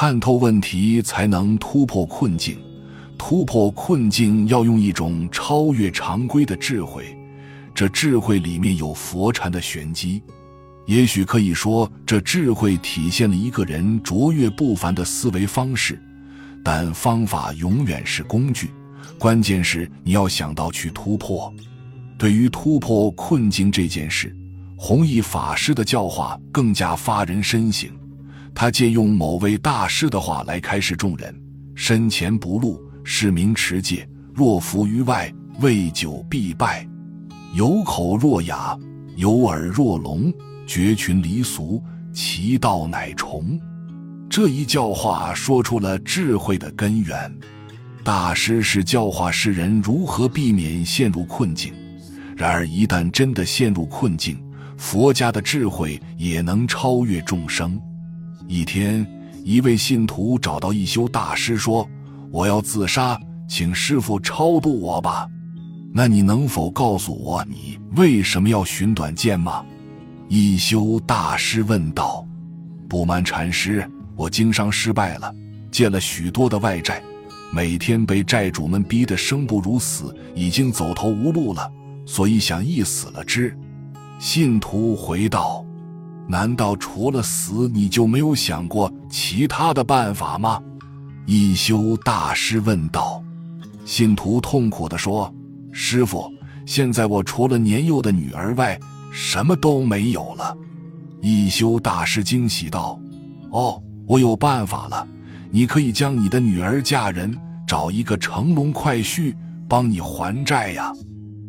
看透问题，才能突破困境。突破困境要用一种超越常规的智慧，这智慧里面有佛禅的玄机。也许可以说，这智慧体现了一个人卓越不凡的思维方式。但方法永远是工具，关键是你要想到去突破。对于突破困境这件事，弘一法师的教化更加发人深省。他借用某位大师的话来开示众人：“身前不露，是名持戒；若浮于外，未久必败。有口若哑，有耳若聋，绝群离俗，其道乃崇。”这一教化说出了智慧的根源。大师是教化世人如何避免陷入困境。然而，一旦真的陷入困境，佛家的智慧也能超越众生。一天，一位信徒找到一休大师说：“我要自杀，请师傅超度我吧。那你能否告诉我，你为什么要寻短见吗？”一休大师问道。“不瞒禅师，我经商失败了，借了许多的外债，每天被债主们逼得生不如死，已经走投无路了。”所以想一死了之，信徒回道：“难道除了死，你就没有想过其他的办法吗？”一休大师问道。信徒痛苦地说：“师傅，现在我除了年幼的女儿外，什么都没有了。”一休大师惊喜道：“哦，我有办法了！你可以将你的女儿嫁人，找一个乘龙快婿帮你还债呀。”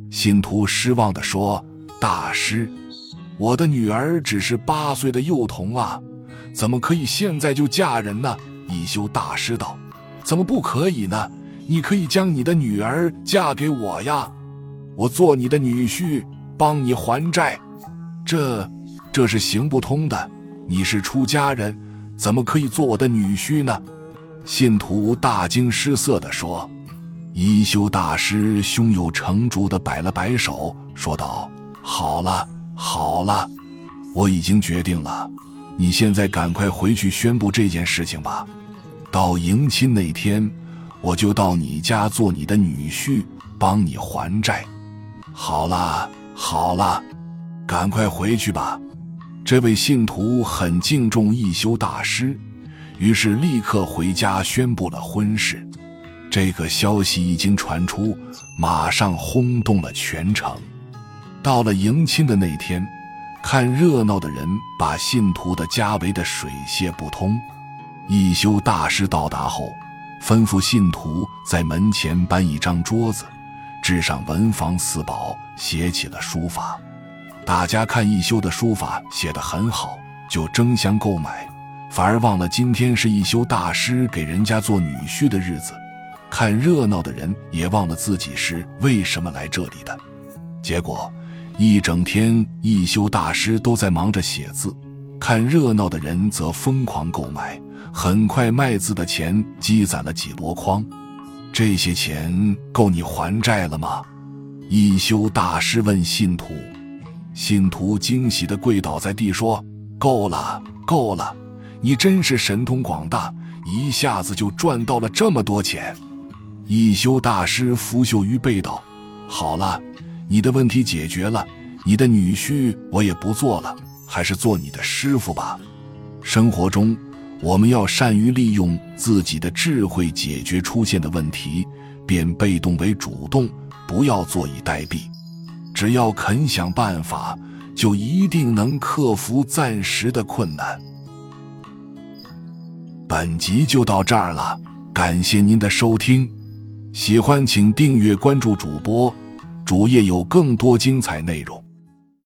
信徒失望地说：“大师，我的女儿只是八岁的幼童啊，怎么可以现在就嫁人呢？”一休大师道：“怎么不可以呢？你可以将你的女儿嫁给我呀，我做你的女婿，帮你还债。这，这是行不通的。你是出家人，怎么可以做我的女婿呢？”信徒大惊失色地说。一休大师胸有成竹地摆了摆手，说道：“好了，好了，我已经决定了。你现在赶快回去宣布这件事情吧。到迎亲那天，我就到你家做你的女婿，帮你还债。好了，好了，赶快回去吧。”这位信徒很敬重一休大师，于是立刻回家宣布了婚事。这个消息一经传出，马上轰动了全城。到了迎亲的那天，看热闹的人把信徒的家围得水泄不通。一休大师到达后，吩咐信徒在门前搬一张桌子，置上文房四宝，写起了书法。大家看一休的书法写得很好，就争相购买，反而忘了今天是一休大师给人家做女婿的日子。看热闹的人也忘了自己是为什么来这里的，结果一整天一休大师都在忙着写字，看热闹的人则疯狂购买，很快卖字的钱积攒了几箩筐。这些钱够你还债了吗？一休大师问信徒，信徒惊喜的跪倒在地说：“够了，够了！你真是神通广大，一下子就赚到了这么多钱。”一休大师拂袖于背道：“好了，你的问题解决了，你的女婿我也不做了，还是做你的师傅吧。生活中，我们要善于利用自己的智慧解决出现的问题，变被动为主动，不要坐以待毙。只要肯想办法，就一定能克服暂时的困难。”本集就到这儿了，感谢您的收听。喜欢请订阅关注主播，主页有更多精彩内容。